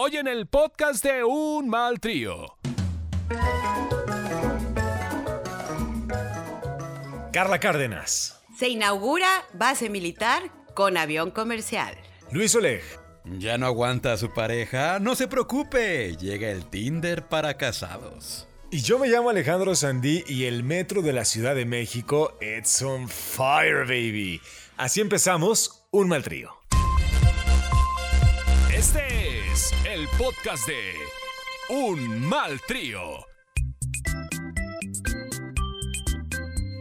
hoy en el podcast de Un Mal Trío. Carla Cárdenas. Se inaugura base militar con avión comercial. Luis Oleg. Ya no aguanta a su pareja, no se preocupe, llega el Tinder para casados. Y yo me llamo Alejandro Sandí y el metro de la Ciudad de México, it's on fire, baby. Así empezamos un mal trío. Este es el podcast de Un Mal Trío.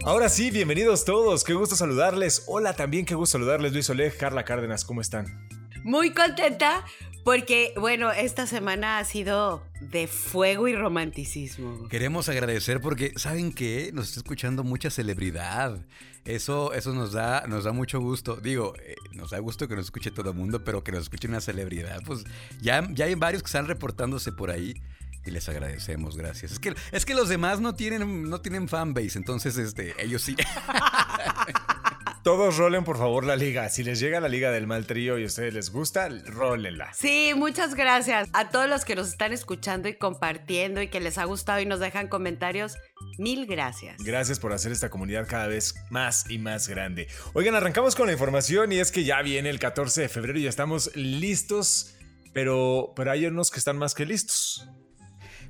Ahora sí, bienvenidos todos, qué gusto saludarles. Hola, también qué gusto saludarles, Luis Oleg, Carla Cárdenas, ¿cómo están? Muy contenta porque, bueno, esta semana ha sido de fuego y romanticismo. Queremos agradecer porque, ¿saben qué? Nos está escuchando mucha celebridad. Eso, eso nos, da, nos da mucho gusto. Digo, eh, nos da gusto que nos escuche todo el mundo, pero que nos escuche una celebridad. Pues ya, ya hay varios que están reportándose por ahí. Y les agradecemos, gracias. Es que, es que los demás no tienen, no tienen fanbase, entonces este, ellos sí. Todos rolen por favor la liga. Si les llega la liga del mal trío y a ustedes les gusta, rólenla. Sí, muchas gracias a todos los que nos están escuchando y compartiendo y que les ha gustado y nos dejan comentarios. Mil gracias. Gracias por hacer esta comunidad cada vez más y más grande. Oigan, arrancamos con la información y es que ya viene el 14 de febrero y ya estamos listos, pero, pero hay unos que están más que listos.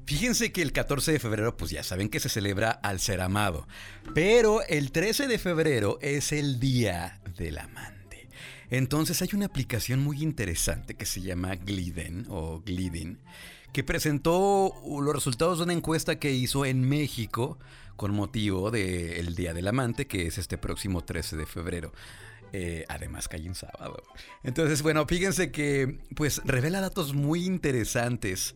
Fíjense que el 14 de febrero, pues ya saben que se celebra al ser amado. Pero el 13 de febrero es el Día del Amante. Entonces hay una aplicación muy interesante que se llama Gliden o Glidin, que presentó los resultados de una encuesta que hizo en México con motivo del Día del Amante, que es este próximo 13 de febrero. Eh, además cae en sábado. Entonces, bueno, fíjense que pues revela datos muy interesantes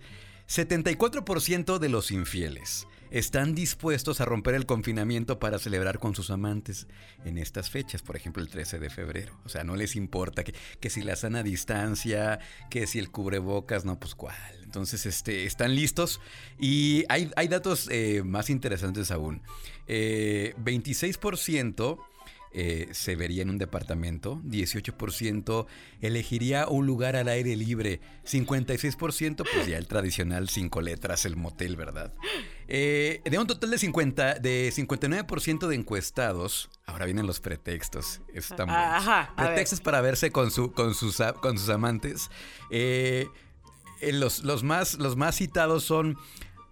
74% de los infieles están dispuestos a romper el confinamiento para celebrar con sus amantes en estas fechas, por ejemplo el 13 de febrero. O sea, no les importa que, si la sana distancia, que si el cubrebocas, no, pues cuál. Entonces, este, están listos y hay, hay datos eh, más interesantes aún. 26% eh, se vería en un departamento, 18% elegiría un lugar al aire libre, 56% pues ya el tradicional cinco letras, el motel, ¿verdad? Eh, de un total de, 50, de 59% de encuestados, ahora vienen los pretextos, estamos, pretextos para verse con, su, con, sus, con sus amantes. Eh, los, los, más, los más citados son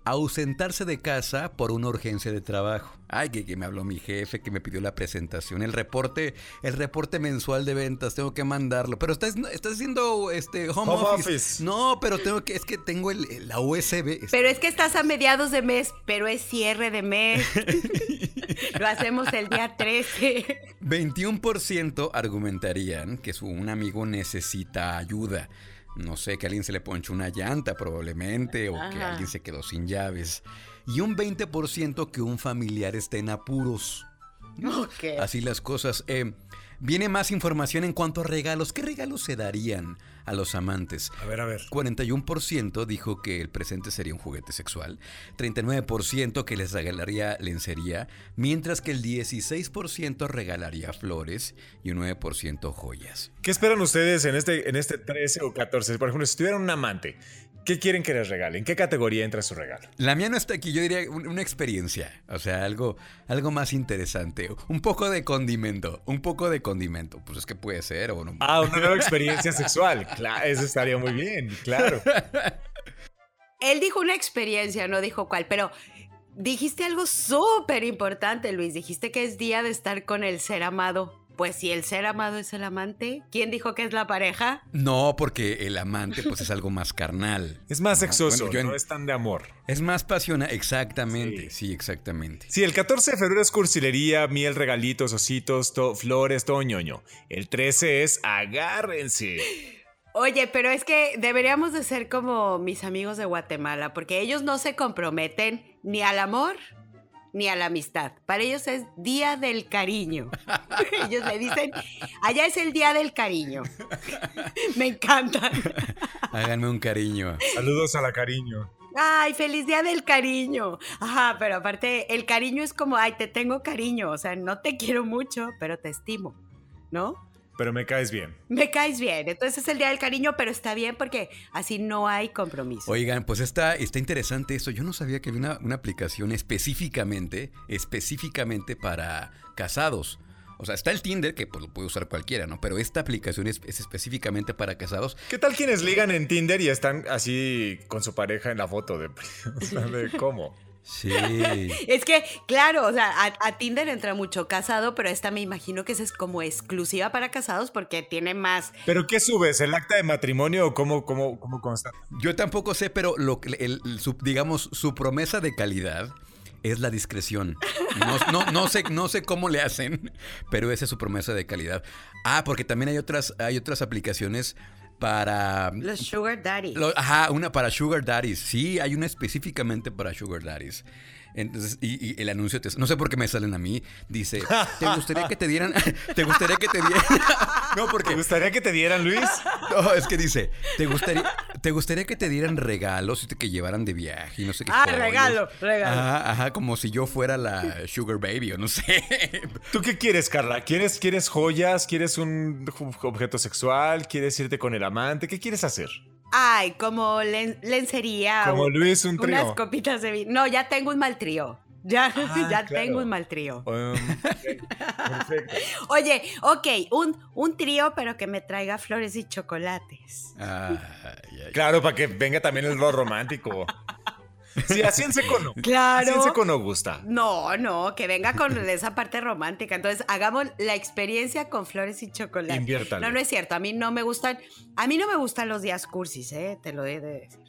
ausentarse de casa por una urgencia de trabajo. Ay, que, me habló mi jefe, que me pidió la presentación, el reporte, el reporte mensual de ventas, tengo que mandarlo. Pero estás, estás haciendo este home, office. No, pero tengo que, es que tengo el, la USB. Pero es que estás a mediados de mes, pero es cierre de mes. Lo hacemos el día 13. 21% argumentarían que su, un amigo necesita ayuda no sé, que alguien se le ponchó una llanta probablemente o que alguien se quedó sin llaves. Y un 20% que un familiar esté en apuros. Así las cosas. Eh, Viene más información en cuanto a regalos. ¿Qué regalos se darían a los amantes? A ver, a ver. 41% dijo que el presente sería un juguete sexual, 39% que les regalaría lencería, mientras que el 16% regalaría flores y un 9% joyas. ¿Qué esperan ustedes en este, en este 13 o 14? Por ejemplo, si tuvieran un amante, ¿Qué quieren que les regalen? ¿Qué categoría entra su regalo? La mía no está aquí, yo diría una experiencia, o sea, algo, algo más interesante, un poco de condimento, un poco de condimento, pues es que puede ser o no. Ah, una nueva experiencia sexual, claro, eso estaría muy bien, claro. Él dijo una experiencia, no dijo cuál, pero dijiste algo súper importante, Luis, dijiste que es día de estar con el ser amado. Pues si el ser amado es el amante, ¿quién dijo que es la pareja? No, porque el amante pues es algo más carnal. Es más sexoso, no es tan de amor. Es más pasional, exactamente, sí. exactamente. Sí, el 14 de febrero es cursilería, miel, regalitos, ositos, flores, todo ñoño. El 13 es agárrense. Oye, pero es que deberíamos de ser como mis amigos de Guatemala, porque ellos no se comprometen ni al amor ni a la amistad. Para ellos es Día del Cariño. ellos le dicen, allá es el Día del Cariño. Me encanta. Háganme un cariño. Saludos a la cariño. Ay, feliz día del cariño. Ajá, pero aparte, el cariño es como, ay, te tengo cariño. O sea, no te quiero mucho, pero te estimo, ¿no? Pero me caes bien. Me caes bien. Entonces es el día del cariño, pero está bien porque así no hay compromiso. Oigan, pues está, está interesante eso. Yo no sabía que había una, una aplicación específicamente, específicamente para casados. O sea, está el Tinder, que pues, lo puede usar cualquiera, ¿no? Pero esta aplicación es, es específicamente para casados. ¿Qué tal quienes ligan en Tinder y están así con su pareja en la foto de, o sea, de cómo? Sí. Es que, claro, o sea, a, a Tinder entra mucho casado, pero esta me imagino que esa es como exclusiva para casados porque tiene más. ¿Pero qué subes? ¿El acta de matrimonio o cómo, cómo, cómo consta? Yo tampoco sé, pero lo, que- el- el- su- digamos, su promesa de calidad es la discreción. No, no- no sé, no sé cómo le hacen, pero esa es su promesa de calidad. Ah, porque también hay otras, hay otras aplicaciones para... Los Sugar Daddy. Lo- ajá, una para Sugar Daddies. Sí, hay una específicamente para Sugar Daddies. Entonces, y, y el anuncio, te- no sé por qué me salen a mí, dice, ¿te gustaría que te dieran, te gustaría que te dieran, no, ¿Te porque, gustaría que te dieran, Luis? no, es que dice, ¿te gustaría, te gustaría que te dieran regalos y te que llevaran de viaje y no sé qué Ah, joyas? regalo, regalo. Ajá, ajá, como si yo fuera la Sugar Baby o no sé. ¿Tú qué quieres, Carla? ¿Quieres, ¿Quieres joyas? ¿Quieres un objeto sexual? ¿Quieres irte con el amante? ¿Qué quieres hacer? Ay, como len- lencería. Como Luis, un trío. Unas copitas de vino. No, ya tengo un mal trío. Ya, Ah, ya claro. tengo un mal trío. Um, ok, perfecto. Oye, ok, un, un trío, pero que me traiga flores y chocolates. Claro, para que venga también el rol romántico. Sí, así en seco no. Claro. Así en seco no gusta. No, no, que venga con esa parte romántica. Entonces, hagamos la experiencia con flores y chocolate. Inviértale. No, no es cierto. A mí no me gustan. A mí no me gustan los días cursis, ¿eh? Te lo he de decir.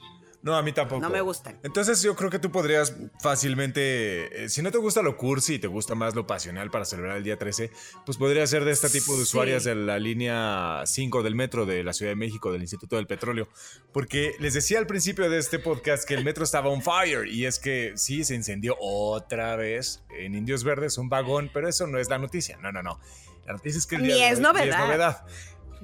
No, a mí tampoco. No me gustan. Entonces yo creo que tú podrías fácilmente, eh, si no te gusta lo cursi y te gusta más lo pasional para celebrar el día 13, pues podría ser de este tipo de Sí. usuarias de la línea 5 del metro de la Ciudad de México, del Instituto del Petróleo. Porque les decía al principio de este podcast que el metro estaba on fire y es que sí, se incendió otra vez en Indios Verdes un vagón, pero eso no es la noticia. No, no, no. La noticia es que el Ni día de es hoy- novedad. ni es novedad.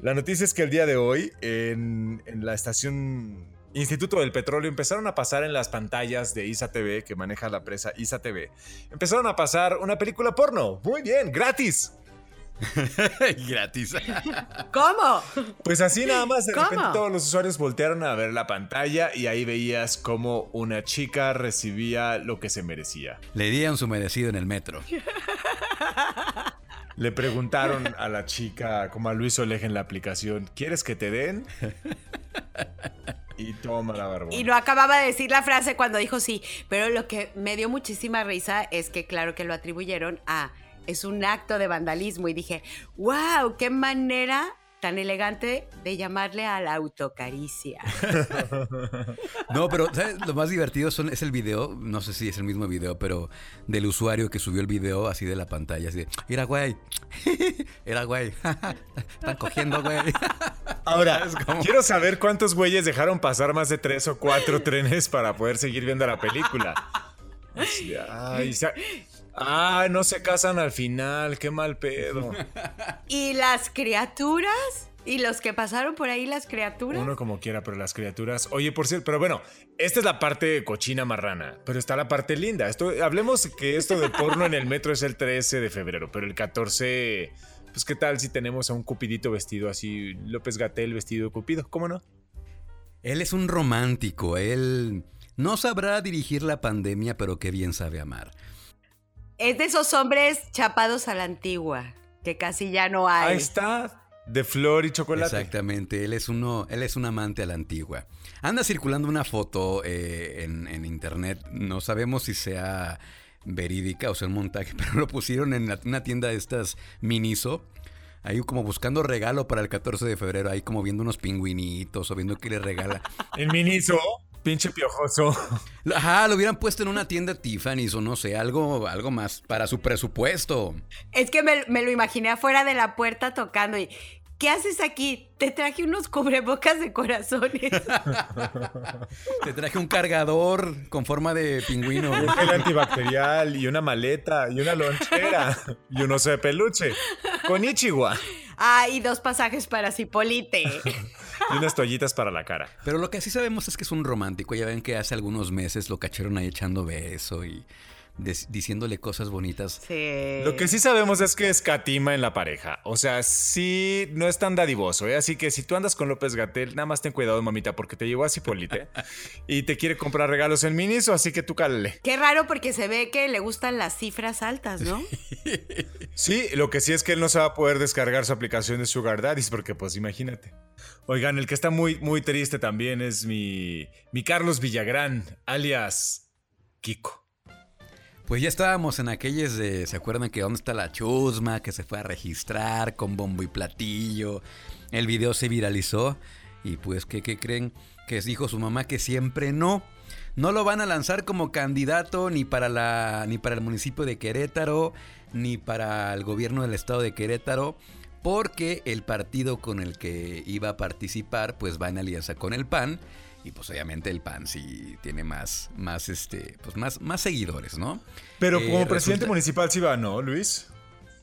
La noticia es que el día de hoy en, en la estación Instituto del Petróleo empezaron a pasar en las pantallas de ISA TV, que maneja la presa ISA TV, empezaron a pasar una película porno. Muy bien, gratis. Gratis. ¿Cómo? Pues así nada más, de ¿Cómo? repente todos los usuarios voltearon a ver la pantalla y ahí veías cómo una chica recibía lo que se merecía. Le dieron su merecido en el metro. Le preguntaron a la chica, como a Luis Oleg en la aplicación, ¿quieres que te den? Y toma la barbona. Y no acababa de decir la frase cuando dijo sí, pero lo que me dio muchísima risa es que claro que lo atribuyeron a es un acto de vandalismo y dije, wow, qué manera tan elegante de llamarle a la autocaricia. No, pero ¿sabes? lo más divertido son, es el video, no sé si es el mismo video, pero del usuario que subió el video así de la pantalla, así de, mira, güey, era güey, están cogiendo, güey. Ahora, quiero saber cuántos güeyes dejaron pasar más de tres o cuatro trenes para poder seguir viendo la película. Ay, ah, no se casan al final, qué mal pedo. ¿Y las criaturas? ¿Y los que pasaron por ahí las criaturas? Uno como quiera, pero las criaturas. Oye, por cierto, pero bueno, esta es la parte cochina marrana, pero está la parte linda. Esto, hablemos que esto de porno en el metro es el 13 de febrero, pero el 14, pues qué tal si tenemos a un cupidito vestido así, López Gatel vestido de cupido, ¿cómo no? Él es un romántico, él no sabrá dirigir la pandemia, pero qué bien sabe amar. Es de esos hombres chapados a la antigua, que casi ya no hay. Ahí está, de flor y chocolate. Exactamente, él es uno, él es un amante a la antigua. Anda circulando una foto eh, en, en internet, no sabemos si sea verídica o sea un montaje, pero lo pusieron en la- una tienda de estas Miniso. Ahí como buscando regalo para el 14 de febrero, ahí como viendo unos pingüinitos o viendo qué le regala. El miniso, pinche piojoso. Ajá, lo hubieran puesto en una tienda Tiffany's o no sé, algo, algo más para su presupuesto. Es que me, me lo imaginé afuera de la puerta tocando y ¿qué haces aquí? Te traje unos cubrebocas de corazones. Te traje un cargador con forma de pingüino. Un gel antibacterial y una maleta y una lonchera y un oso de peluche. Con Ichiwa. ah, y dos pasajes para Cipolite. Y unas toallitas para la cara. Pero lo que sí sabemos es que es un romántico. Ya ven que hace algunos meses lo cacharon ahí echando beso y diciéndole cosas bonitas. Sí. Lo que sí sabemos es que escatima en la pareja. O sea, sí, no es tan dadivoso, ¿eh? Así que si tú andas con López Gatel, nada más ten cuidado, mamita, porque te llevó a Cipolite y te quiere comprar regalos en Miniso, así que tú cálale. Qué raro porque se ve que le gustan las cifras altas, ¿no? Sí, lo que sí es que él no se va a poder descargar su aplicación de Sugar Daddies, porque pues imagínate. Oigan, el que está muy, muy triste también es mi, mi Carlos Villagrán, alias Kiko. Pues ya estábamos en aquellos de, ¿se acuerdan que dónde está la chusma? Que se fue a registrar con bombo y platillo. El video se viralizó y pues, ¿qué, qué creen? Que dijo su mamá que siempre no. No lo van a lanzar como candidato ni para, la, ni para el municipio de Querétaro, ni para el gobierno del estado de Querétaro, porque el partido con el que iba a participar pues va en alianza con el PAN. Y pues obviamente el PAN sí tiene más, más, este, pues más, más seguidores, ¿no? Pero Eh, como presidente resulta- municipal sí va, ¿no, Luis?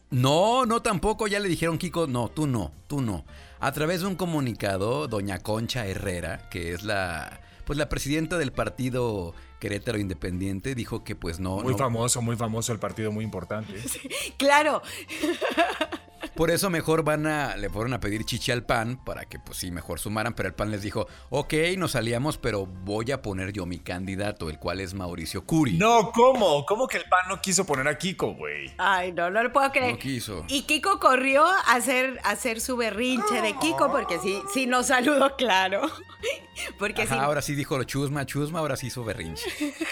No, no tampoco, ya le dijeron Kiko, no, tú no, tú no. A través de un comunicado, doña Concha Herrera, que es la pues la presidenta del partido Querétaro Independiente, dijo que pues no, Muy no- famoso, muy famoso el partido, muy importante. Claro. por eso mejor van a le fueron a pedir chichi al PAN para que pues sí mejor sumaran, pero el PAN les dijo, ok, nos aliamos, pero voy a poner yo mi candidato, el cual es Mauricio Curi. No, ¿cómo? ¿Cómo que el PAN no quiso poner a Kiko, güey? Ay, no, no lo puedo creer. No quiso. Y Kiko corrió a hacer, a hacer su berrinche de Kiko porque sí, sí nos saludó, claro. Porque Ajá, sí. ahora sí dijo lo chusma, chusma, ahora sí hizo berrinche.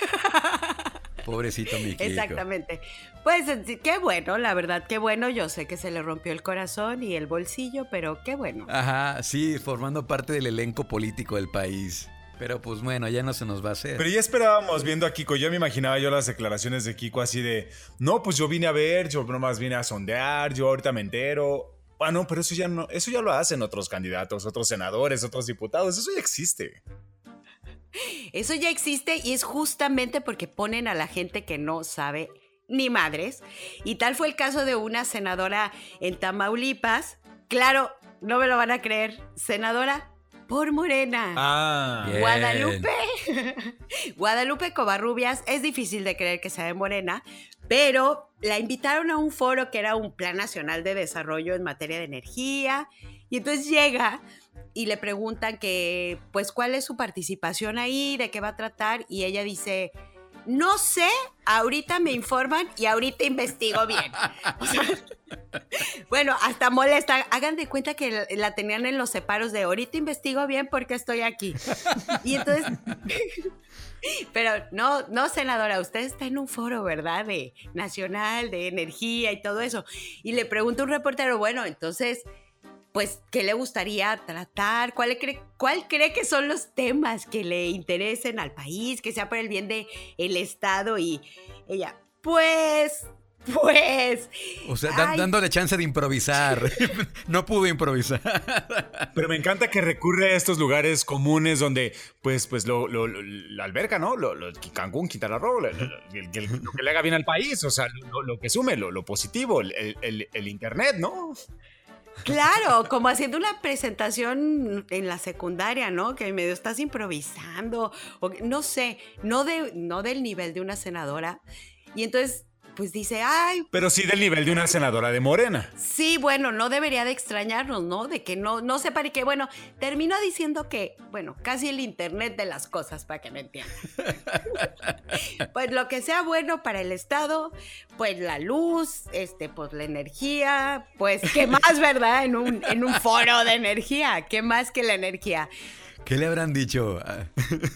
Pobrecito mi Kiko. Exactamente. Pues qué bueno, la verdad, qué bueno. Yo sé que se le rompió el corazón y el bolsillo, pero qué bueno. Ajá, sí, formando parte del elenco político del país. Pero pues bueno, ya no se nos va a hacer. Pero ya esperábamos viendo a Kiko. Yo me imaginaba yo las declaraciones de Kiko así de, no, pues yo vine a ver, yo nomás vine a sondear, yo ahorita me entero. Ah, no, pero eso ya no, eso ya lo hacen otros candidatos, otros senadores, otros diputados, eso ya existe. Eso ya existe y es justamente porque ponen a la gente que no sabe ni madres. Y tal fue el caso de una senadora en Tamaulipas. Claro, no me lo van a creer. Senadora por Morena. Ah. Guadalupe. Guadalupe Covarrubias. Es difícil de creer que sea de Morena, pero la invitaron a un foro que era un Plan Nacional de Desarrollo en materia de energía. Y entonces llega y le preguntan que, pues, cuál es su participación ahí, de qué va a tratar. Y ella dice, no sé, ahorita me informan y ahorita investigo bien. O sea, bueno, hasta molesta. Hagan de cuenta que la- la tenían en los separos de ahorita investigo bien porque estoy aquí. Y entonces, pero no, no, senadora, usted está en un foro, ¿verdad? De nacional, de energía y todo eso. Y le pregunta un reportero, bueno, entonces, pues, ¿qué le gustaría tratar? ¿Cuál cree, cuál cree que son los temas que le interesen al país, que sea por el bien del el Estado? Y ella, pues, pues. O sea, dándole chance de improvisar. no pudo improvisar. Pero me encanta que recurre a estos lugares comunes donde, pues, pues lo, lo- lo- la alberca, ¿no? Lo, lo- Cancún, Quintana Roo, lo, que le haga bien al país, o sea, lo, lo que sume, lo, lo positivo, el, el- el internet, ¿no? Claro, como haciendo una presentación en la secundaria, ¿no? Que medio estás improvisando, o no sé, no, de, no del nivel de una senadora. Y entonces, pues dice, ay, Pero sí del nivel de una senadora de Morena. sí, bueno, no debería de extrañarnos, ¿no? De que no, no sepa y que, bueno, termina diciendo que, bueno, casi el internet de las cosas, para que me entiendan. pues lo que sea bueno para el Estado, pues la luz, este, pues la energía, pues qué más, ¿verdad? En un, en un foro de energía, ¿qué más que la energía? ¿Qué le habrán dicho?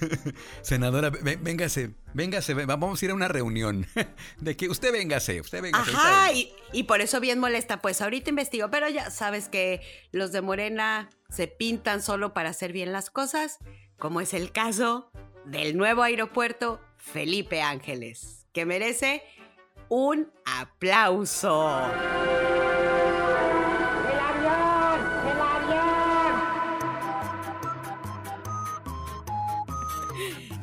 Senadora, vé- véngase, véngase, vé- vamos a ir a una reunión. De que usted véngase, usted véngase. Ajá, y, y por eso bien molesta, pues ahorita investigo, pero ya sabes que los de Morena se pintan solo para hacer bien las cosas, como es el caso del nuevo aeropuerto Felipe Ángeles, que merece un aplauso.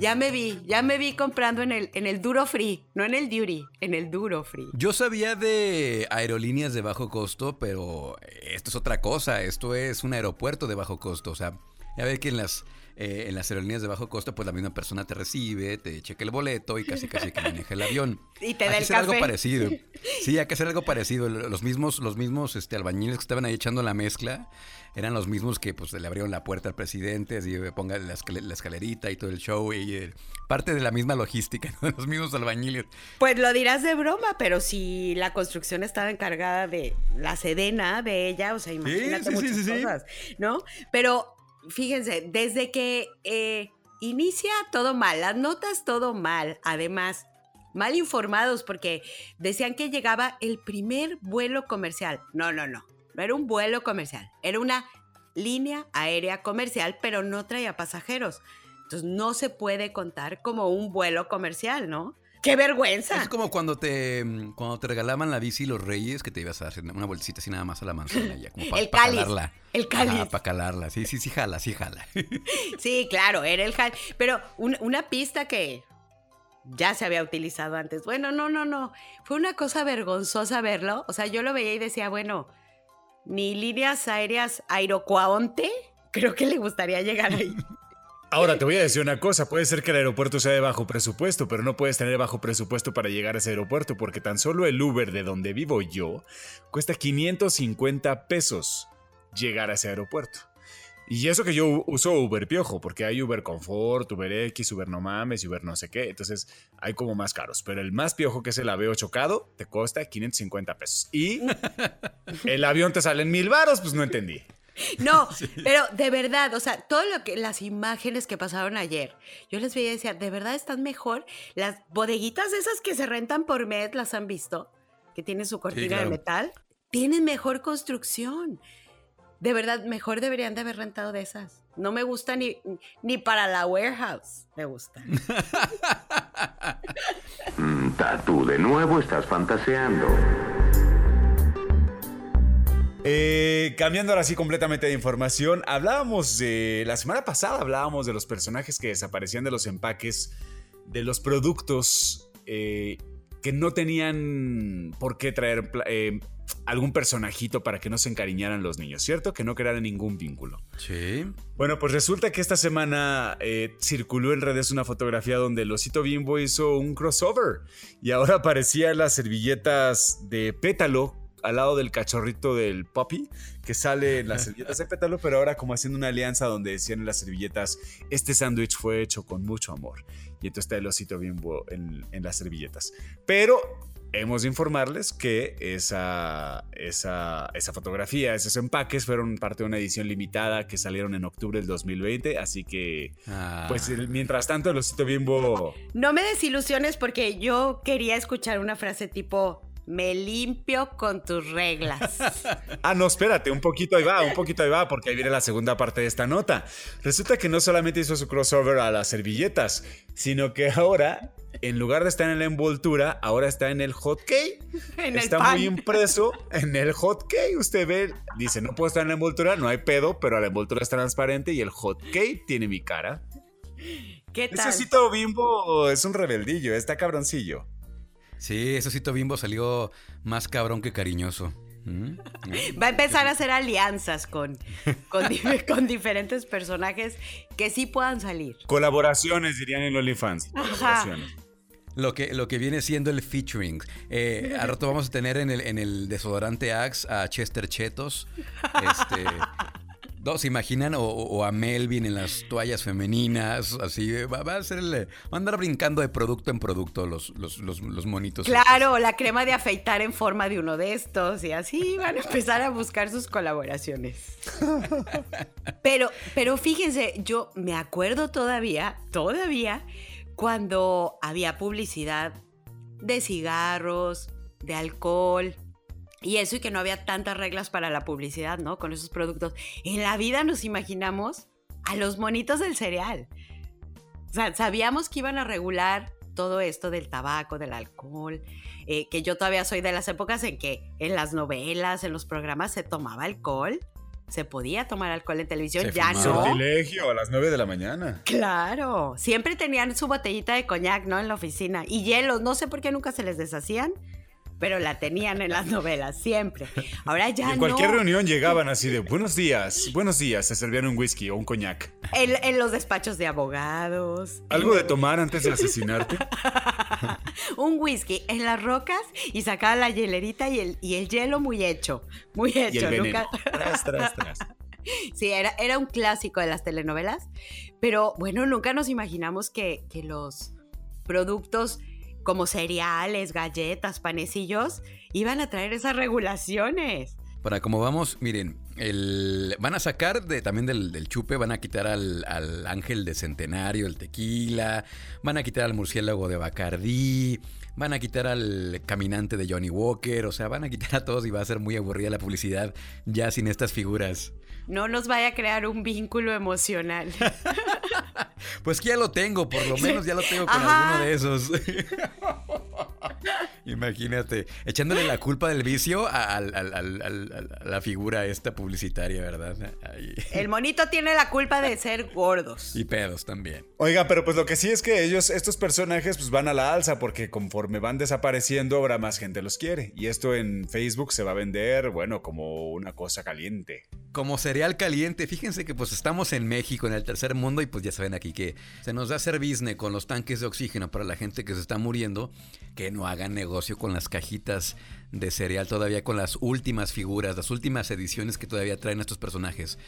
Ya me vi, ya me vi comprando en el, en el Duro Free, no en el Duty, en el Duro Free. Yo sabía de aerolíneas de bajo costo, pero esto es otra cosa. Esto es un aeropuerto de bajo costo. O sea, ya ve que en las, eh, en las aerolíneas de bajo costo, pues la misma persona te recibe, te checa el boleto y casi casi que maneja el avión. Y te Hay da que el hacer algo parecido. Sí, hay que hacer algo parecido. Los mismos, los mismos este, albañiles que estaban ahí echando la mezcla eran los mismos que pues le abrieron la puerta al presidente, así ponga la, la escalerita y todo el show. Y, eh, parte de la misma logística, ¿no? los mismos albañiles. Pues lo dirás de broma, pero si la construcción estaba encargada de la sedena de ella, o sea, imagínate sí, sí, muchas sí. cosas, ¿no? Pero fíjense, desde que eh, inicia todo mal, las notas todo mal, además, mal informados porque decían que llegaba el primer vuelo comercial. No, no, no, no era un vuelo comercial, era una línea aérea comercial, pero no traía pasajeros. Entonces no se puede contar como un vuelo comercial, ¿no? ¡Qué vergüenza! Es como cuando te, mm, cuando te regalaban la bici los reyes, que te ibas a hacer una vueltecita así nada más a la manzana, ya, como para El cáliz, calarla. el cáliz. para calarla. Sí, sí, sí, jala, sí, jala. Sí, claro, era el jal. Pero un- una pista que ya se había utilizado antes. Bueno, no, no, no. Fue una cosa vergonzosa verlo. O sea, yo lo veía y decía, bueno, ni líneas aéreas Aerocuaonte, creo que le gustaría llegar ahí. Ahora te voy a decir una cosa, puede ser que el aeropuerto sea de bajo presupuesto, pero no puedes tener bajo presupuesto para llegar a ese aeropuerto porque tan solo el Uber de donde vivo yo cuesta 550 pesos llegar a ese aeropuerto. Y eso que yo uso Uber Piojo, porque hay Uber Confort, Uber X, Uber No Mames, Uber no sé qué, entonces hay como más caros. Pero el más piojo que es el Aveo chocado te cuesta 550 pesos. Y el avión te sale en mil varos, pues no entendí. No, pero de verdad, o sea, todo lo que las imágenes que pasaron ayer, yo les veía y decía, ¿de verdad están mejor? Las bodeguitas esas que se rentan por mes, ¿las han visto? Que tienen su cortina claro. de metal. Tienen mejor construcción. De verdad, mejor deberían de haber rentado de esas. No me gusta ni, ni para la warehouse. Me gusta. Mm, Tatu, de nuevo estás fantaseando. Eh, cambiando ahora sí completamente de información, hablábamos de. La semana pasada hablábamos de los personajes que desaparecían de los empaques, de los productos eh, que no tenían por qué traer eh, algún personajito para que no se encariñaran los niños, ¿cierto? Que no crearan ningún vínculo. Sí. Bueno, pues resulta que esta semana eh, circuló en redes una fotografía donde el osito bimbo hizo un crossover y ahora aparecían las servilletas de pétalo al lado del cachorrito del puppy que sale en las servilletas de pétalo, pero ahora como haciendo una alianza donde decían en las servilletas, este sándwich fue hecho con mucho amor. Y entonces está el osito bimbo en, en las servilletas. Pero hemos de informarles que esa, esa, esa fotografía, esos empaques fueron parte de una edición limitada que salieron en octubre del 2020, así que Ah. pues mientras tanto el osito bimbo... No me desilusiones porque yo quería escuchar una frase tipo, me limpio con tus reglas. Ah, no, espérate, un poquito ahí va, un poquito ahí va, porque ahí viene la segunda parte de esta nota. Resulta que no solamente hizo su crossover a las servilletas, sino que ahora, en lugar de estar en la envoltura, ahora está en el hot cake. En el está pan. muy impreso en el hot cake. Usted ve, dice, no puedo estar en la envoltura, no hay pedo, pero la envoltura es transparente y el hot cake tiene mi cara. ¿Qué Ese tal? osito bimbo es un rebeldillo, está cabroncillo. Sí, ese osito bimbo salió más cabrón que cariñoso. ¿Mm? Va a empezar a hacer alianzas con, con, di- con diferentes personajes que sí puedan salir. Colaboraciones, dirían en OnlyFans. Colaboraciones. Lo que, lo que viene siendo el featuring. Eh, al rato vamos a tener en el, en el desodorante Axe a Chester Chetos. Este, no, ¿Se imaginan? O, o a Melvin en las toallas femeninas. Así. Va, va a el- Va a andar brincando de producto en producto los, los, los, los monitos. Claro, la crema de afeitar en forma de uno de estos y así van a empezar a buscar sus colaboraciones. Pero, pero fíjense, yo me acuerdo todavía, todavía, cuando había publicidad de cigarros, de alcohol y eso y que no había tantas reglas para la publicidad, ¿no? Con esos productos. En la vida nos imaginamos a los monitos del cereal. O sea, sabíamos que iban a regular todo esto del tabaco, del alcohol, eh, que yo todavía soy de las épocas en que en las novelas, en los programas se tomaba alcohol, se podía tomar alcohol en televisión, Se ya fumaba. no. Sortilegio a las 9 de la mañana. Claro, siempre tenían su botellita de coñac, ¿no? En la oficina. Y hielos, no sé por qué nunca se les deshacían, pero la tenían en las novelas siempre. Ahora Y ya en cualquier no. reunión llegaban así de buenos días, buenos días, se servían un whisky o un coñac. En, en los despachos de abogados. ¿Algo de tomar antes de asesinarte? Un whisky en las rocas y sacaba la hielerita y el, y el hielo muy hecho. Muy hecho. Y el veneno. nunca- Tras, tras, tras. Sí, era, era un clásico de las telenovelas, pero bueno, nunca nos imaginamos que, que los productos como cereales, galletas, panecillos, iban a traer esas regulaciones. Para como vamos, miren, el, van a sacar de, también del, del chupe, van a quitar al, al ángel de centenario, el tequila, van a quitar al murciélago de Bacardí, van a quitar al caminante de Johnny Walker, o sea, van a quitar a todos y va a ser muy aburrida la publicidad ya sin estas figuras. No nos vaya a crear un vínculo emocional. Pues que ya lo tengo, por lo menos ya lo tengo con Ajá. alguno de esos. Imagínate, echándole la culpa del vicio a, la figura esta publicitaria, ¿verdad? Ahí. El monito tiene la culpa de ser gordos. Y pedos también. Oiga, pero pues lo que sí es que ellos, estos personajes, pues van a la alza porque conforme van desapareciendo, ahora más gente los quiere. Y esto en Facebook se va a vender, bueno, como una cosa caliente. Como cereal caliente, fíjense que pues estamos en México, en el tercer mundo, y pues ya saben aquí que se nos da hacer business con los tanques de oxígeno para la gente que se está muriendo, que no hagan negocio con las cajitas de cereal todavía, con las últimas figuras, las últimas ediciones que todavía traen estos personajes.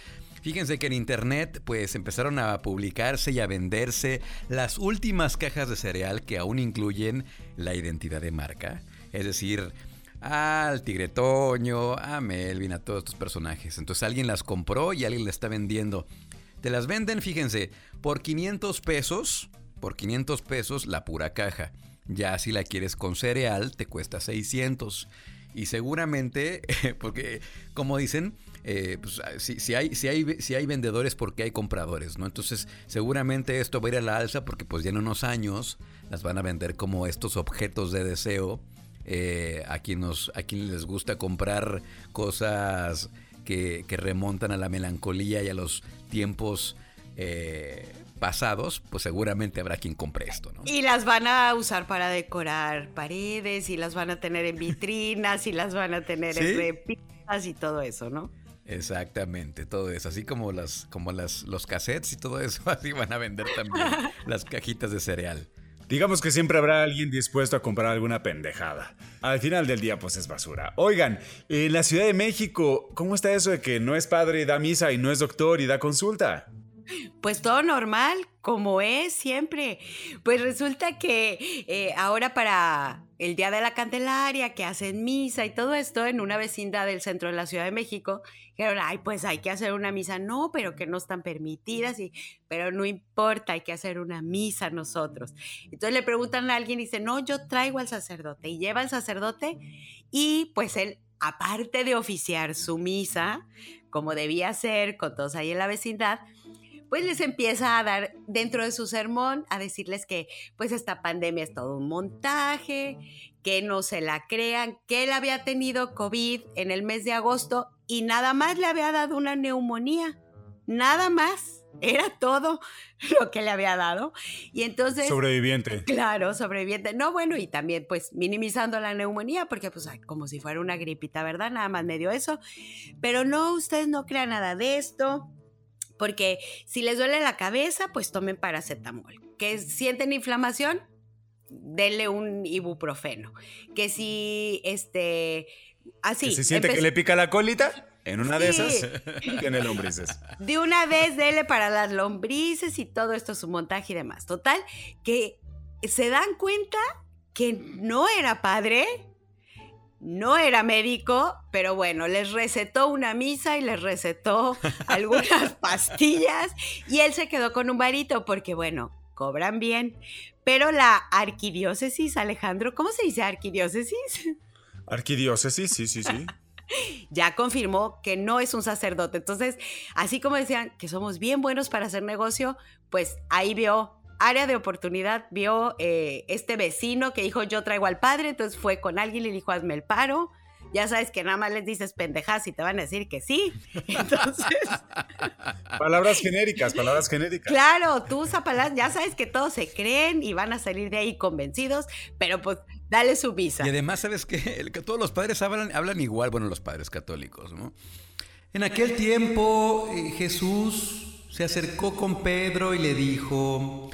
Fíjense que en internet pues empezaron a publicarse y a venderse las últimas cajas de cereal que aún incluyen la identidad de marca, es decir, al Tigre Toño, a Melvin, a todos estos personajes. Entonces alguien las compró y alguien las está vendiendo. Te las venden, fíjense, por 500 pesos, por 500 pesos la pura caja. Ya si la quieres con cereal, te cuesta 600. Y seguramente, porque como dicen, eh, pues, si, si hay, si, hay, si hay vendedores, porque hay compradores, ¿no? Entonces, seguramente esto va a ir a la alza porque pues ya en unos años las van a vender como estos objetos de deseo eh, a, quien nos, a les gusta comprar cosas que, que remontan a la melancolía y a los tiempos eh, pasados, pues seguramente habrá quien compre esto, ¿no? Y las van a usar para decorar paredes, y las van a tener en vitrinas, y las van a tener ¿Sí? en repisas y todo eso, ¿no? Exactamente, todo eso, así como las, como las, los cassettes y todo eso, así van a vender también las cajitas de cereal. Digamos que siempre habrá alguien dispuesto a comprar alguna pendejada. Al final del día, pues es basura. Oigan, en la Ciudad de México, ¿cómo está eso de que no es padre y da misa y no es doctor y da consulta? Pues todo normal, como es siempre. Pues resulta que eh, ahora para el Día de la Candelaria, que hacen misa y todo esto en una vecindad del centro de la Ciudad de México, dijeron, ay, pues hay que hacer una misa. No, pero que no están permitidas, y, pero no importa, hay que hacer una misa nosotros. Entonces le preguntan a alguien y dice, no, yo traigo al sacerdote. Y lleva al sacerdote y pues él, aparte de oficiar su misa, como debía ser, con todos ahí en la vecindad, pues les empieza a dar dentro de su sermón a decirles que pues esta pandemia es todo un montaje, que no se la crean, que él había tenido COVID en el mes de agosto y nada más le había dado una neumonía, nada más, era todo lo que le había dado. Y entonces... Sobreviviente. Claro, sobreviviente. No, bueno, y también pues minimizando la neumonía, porque pues como si fuera una gripita, ¿verdad? Nada más me dio eso. Pero no, ustedes no crean nada de esto, porque si les duele la cabeza, pues tomen paracetamol. Que sienten inflamación, denle un ibuprofeno. Que si, este, así. Se siente que le pica la colita, en una de Sí. esas, tiene lombrices. De una vez dele para las lombrices y todo esto, su montaje y demás. Total, que se dan cuenta que no era padre, no era médico, pero bueno, les recetó una misa y les recetó algunas pastillas y él se quedó con un varito porque bueno, cobran bien. Pero la arquidiócesis, Alejandro, ¿cómo se dice arquidiócesis? Arquidiócesis, sí, sí, sí. ya confirmó que no es un sacerdote. Entonces, así como decían que somos bien buenos para hacer negocio, pues ahí vio área de oportunidad, vio eh, este vecino que dijo yo traigo al padre, entonces fue con alguien y le dijo hazme el paro. Ya sabes que nada más les dices pendejas y te van a decir que sí. Entonces, Palabras genéricas, palabras genéricas. claro, tú, Zapalás, ya sabes que todos se creen y van a salir de ahí convencidos, pero pues Dale su visa. Y además, ¿sabes qué? Que todos los padres hablan, hablan igual, bueno, los padres católicos, ¿no? En aquel tiempo eh, Jesús se acercó con Pedro y le dijo,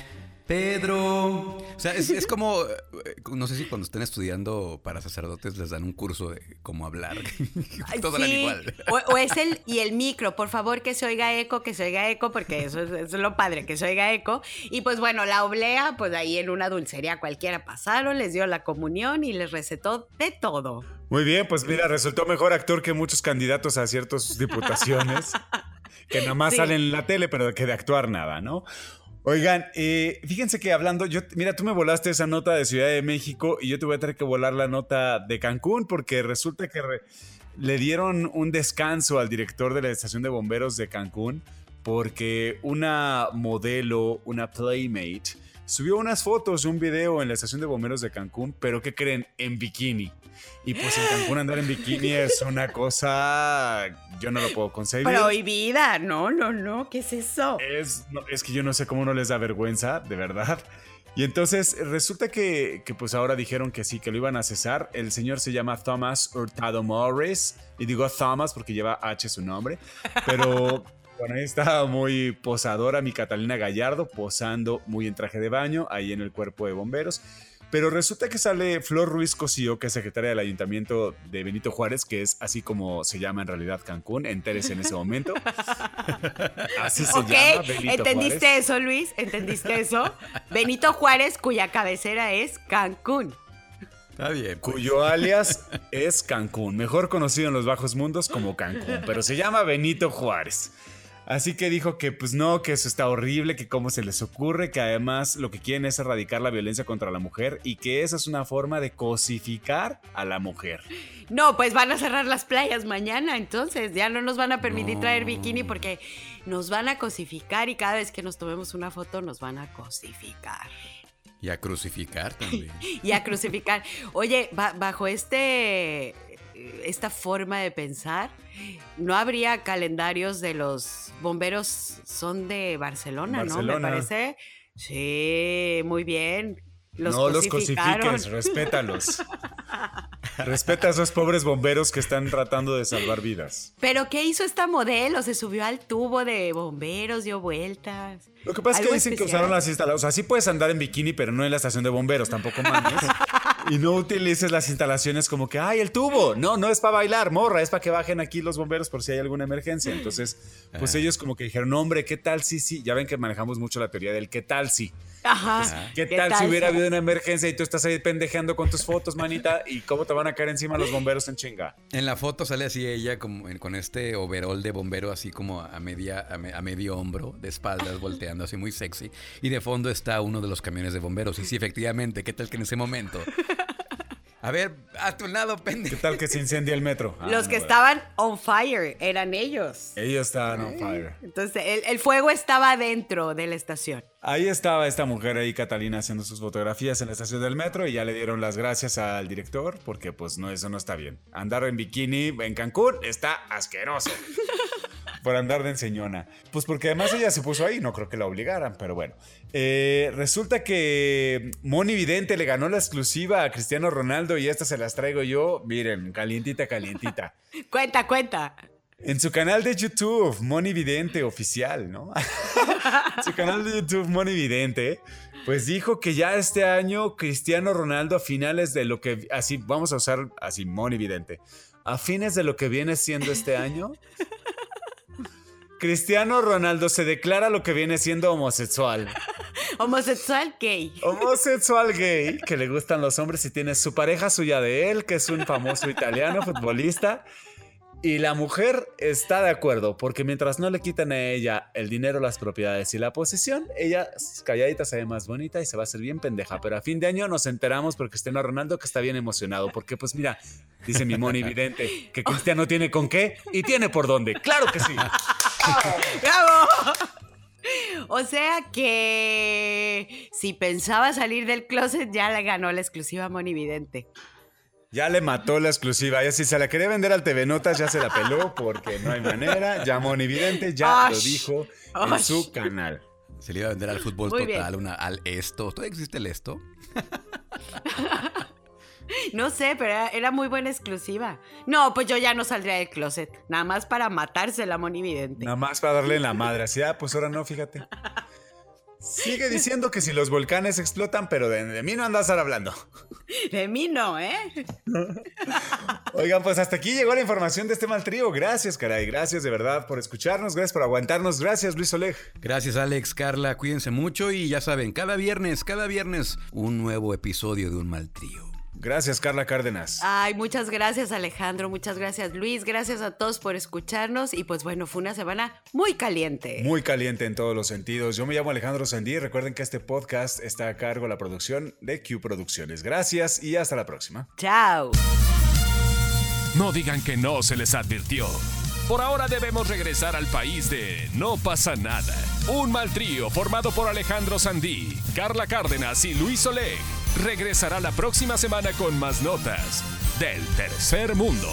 Pedro, o sea, es, es como, eh, no sé si cuando estén estudiando para sacerdotes les dan un curso de cómo hablar. Ay, hablan sí. igual. O, o es el y el micro, por favor que se oiga eco, que se oiga eco, porque eso es, eso es lo padre, que se oiga eco. Y pues bueno, la oblea, pues ahí en una dulcería cualquiera pasaron, les dio la comunión y les recetó de todo. Muy bien, pues mira, resultó mejor actor que muchos candidatos a ciertas diputaciones que nada más Sí. salen en la tele, pero que de actuar nada, ¿no? Oigan, eh, fíjense que hablando, yo, mira, tú me volaste esa nota de Ciudad de México y yo te voy a tener que volar la nota de Cancún porque resulta que le dieron un descanso al director de la estación de bomberos de Cancún porque una modelo, una playmate, subió unas fotos, un video en la estación de bomberos de Cancún, pero ¿qué creen? En bikini. Y pues en Cancún andar en bikini es una cosa, yo no lo puedo concebir. Prohibida, no, no, no, ¿qué es eso? Es, no, es que yo no sé cómo no les da vergüenza, de verdad. Y entonces resulta que, que, pues ahora dijeron que sí, que lo iban a cesar. El señor se llama Thomas Hurtado Morris. Y digo Thomas porque lleva H su nombre. Pero bueno, ahí está muy posadora mi Catalina Gallardo, posando muy en traje de baño, ahí en el cuerpo de bomberos. Pero resulta que sale Flor Ruiz Cosío, que es secretaria del ayuntamiento de Benito Juárez, que es así como se llama en realidad Cancún. Entérese en ese momento. Así se llama Benito ¿entendiste Juárez. eso, Luis? ¿Entendiste eso? Benito Juárez, cuya cabecera es Cancún. Está bien. pues. Cuyo alias es Cancún, mejor conocido en los bajos mundos como Cancún, pero se llama Benito Juárez. Así que dijo que pues no, que eso está horrible, que cómo se les ocurre, que además lo que quieren es erradicar la violencia contra la mujer y que esa es una forma de cosificar a la mujer. No, pues van a cerrar las playas mañana, entonces ya no nos van a permitir No. traer bikini porque nos van a cosificar y cada vez que nos tomemos una foto nos van a cosificar Y a crucificar también. y a crucificar. Oye, ba- bajo este esta forma de pensar, no habría calendarios de los bomberos son de Barcelona, ¿no? Me parece. Sí, muy bien. Los no los cosifiques, respétalos. Respeta a esos pobres bomberos que están tratando de salvar vidas. Pero ¿qué hizo esta modelo? Se subió al tubo de bomberos, dio vueltas. Lo que pasa es que dicen que usaron las instalaciones. O sea, sí puedes andar en bikini, pero no en la estación de bomberos, tampoco mames. y no utilices las instalaciones como que, ¡ay, el tubo! No, no es para bailar, morra, es para que bajen aquí los bomberos por si hay alguna emergencia. Entonces, pues ellos como que dijeron, hombre, ¿qué tal si sí? Ya ven que manejamos mucho la teoría del ¿qué tal si? Ajá. ¿Qué, tal, si hubiera habido una emergencia y tú estás ahí pendejeando con tus fotos, manita? ¿Y cómo te van a caer encima los bomberos en chinga? En la foto sale así ella como en- con este overol de bombero así como a media a, me- a medio hombro, de espaldas volteando así muy sexy y de fondo está uno de los camiones de bomberos y sí efectivamente, ¿qué tal que en ese momento? A ver, a tu lado, ¿Qué pendejo. tal que se incendia el metro? Ah, Los no, que bueno. estaban on fire eran ellos. Ellos estaban on fire. Entonces, el, el fuego estaba dentro de la estación. Ahí estaba esta mujer ahí, Catalina, haciendo sus fotografías en la estación del metro y ya le dieron las gracias al director porque pues no, eso no está bien. Andar en bikini en Cancún está asqueroso. Por andar de enseñona. Pues porque además ella se puso ahí, no creo que la obligaran, pero bueno. Eh, resulta que Moni Vidente le ganó la exclusiva a Cristiano Ronaldo y esta se las traigo yo, miren, calientita, calientita. Cuenta, cuenta. En su canal de YouTube, Moni Vidente Oficial, ¿no? en su canal de YouTube, Moni Vidente, pues dijo que ya este año Cristiano Ronaldo a finales de lo que, así, vamos a usar así, Moni Vidente, a fines de lo que viene siendo este año, Cristiano Ronaldo se declara lo que viene siendo homosexual. Homosexual gay. Homosexual gay, que le gustan los hombres y tiene su pareja suya de él, que es un famoso italiano futbolista. Y la mujer está de acuerdo, porque mientras no le quitan a ella el dinero, las propiedades y la posesión, ella calladita se ve más bonita y se va a hacer bien pendeja. Pero a fin de año nos enteramos por Cristiano Ronaldo que está bien emocionado, porque pues mira, dice mi Moni Vidente, que Cristiano tiene con qué y tiene por dónde. Claro que sí. ¡Bravo! O sea que si pensaba salir del closet, ya le ganó la exclusiva Monividente. Ya le mató la exclusiva. Ya si se la quería vender al TV Notas, ya se la peló porque no hay manera. Ya Moni Vidente ya lo dijo en su canal. Se le iba a vender al fútbol Muy total, una, al esto. ¿Todavía existe el esto? No sé, pero era, era muy buena exclusiva. No, pues yo ya no saldría del closet. Nada más para matarse la monividente. Nada más para darle en la madre. Así, ah, pues ahora no, fíjate. Sigue diciendo que si los volcanes explotan, pero de, de mí no andas a estar hablando. De mí no, ¿eh? Oigan, pues hasta aquí llegó la información de este mal trío. Gracias, caray. Gracias de verdad por escucharnos. Gracias por aguantarnos. Gracias, Luis Oleg. Gracias Alex, Carla, cuídense mucho y ya saben, cada viernes, cada viernes, un nuevo episodio de Un Mal Trío. Gracias, Carla Cárdenas. Ay, muchas gracias Alejandro, muchas gracias Luis, gracias a todos por escucharnos y pues bueno, fue una semana muy caliente. Muy caliente en todos los sentidos. Yo me llamo Alejandro Sandí. Recuerden que este podcast está a cargo de la producción de Q Producciones. Gracias y hasta la próxima. Chao. No digan que no se les advirtió. Por ahora debemos regresar al país de No pasa nada. Un mal trío formado por Alejandro Sandí, Carla Cárdenas y Luis Oleg regresará la próxima semana con más notas del tercer mundo.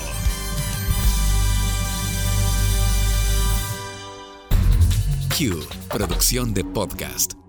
Q, producción de podcast.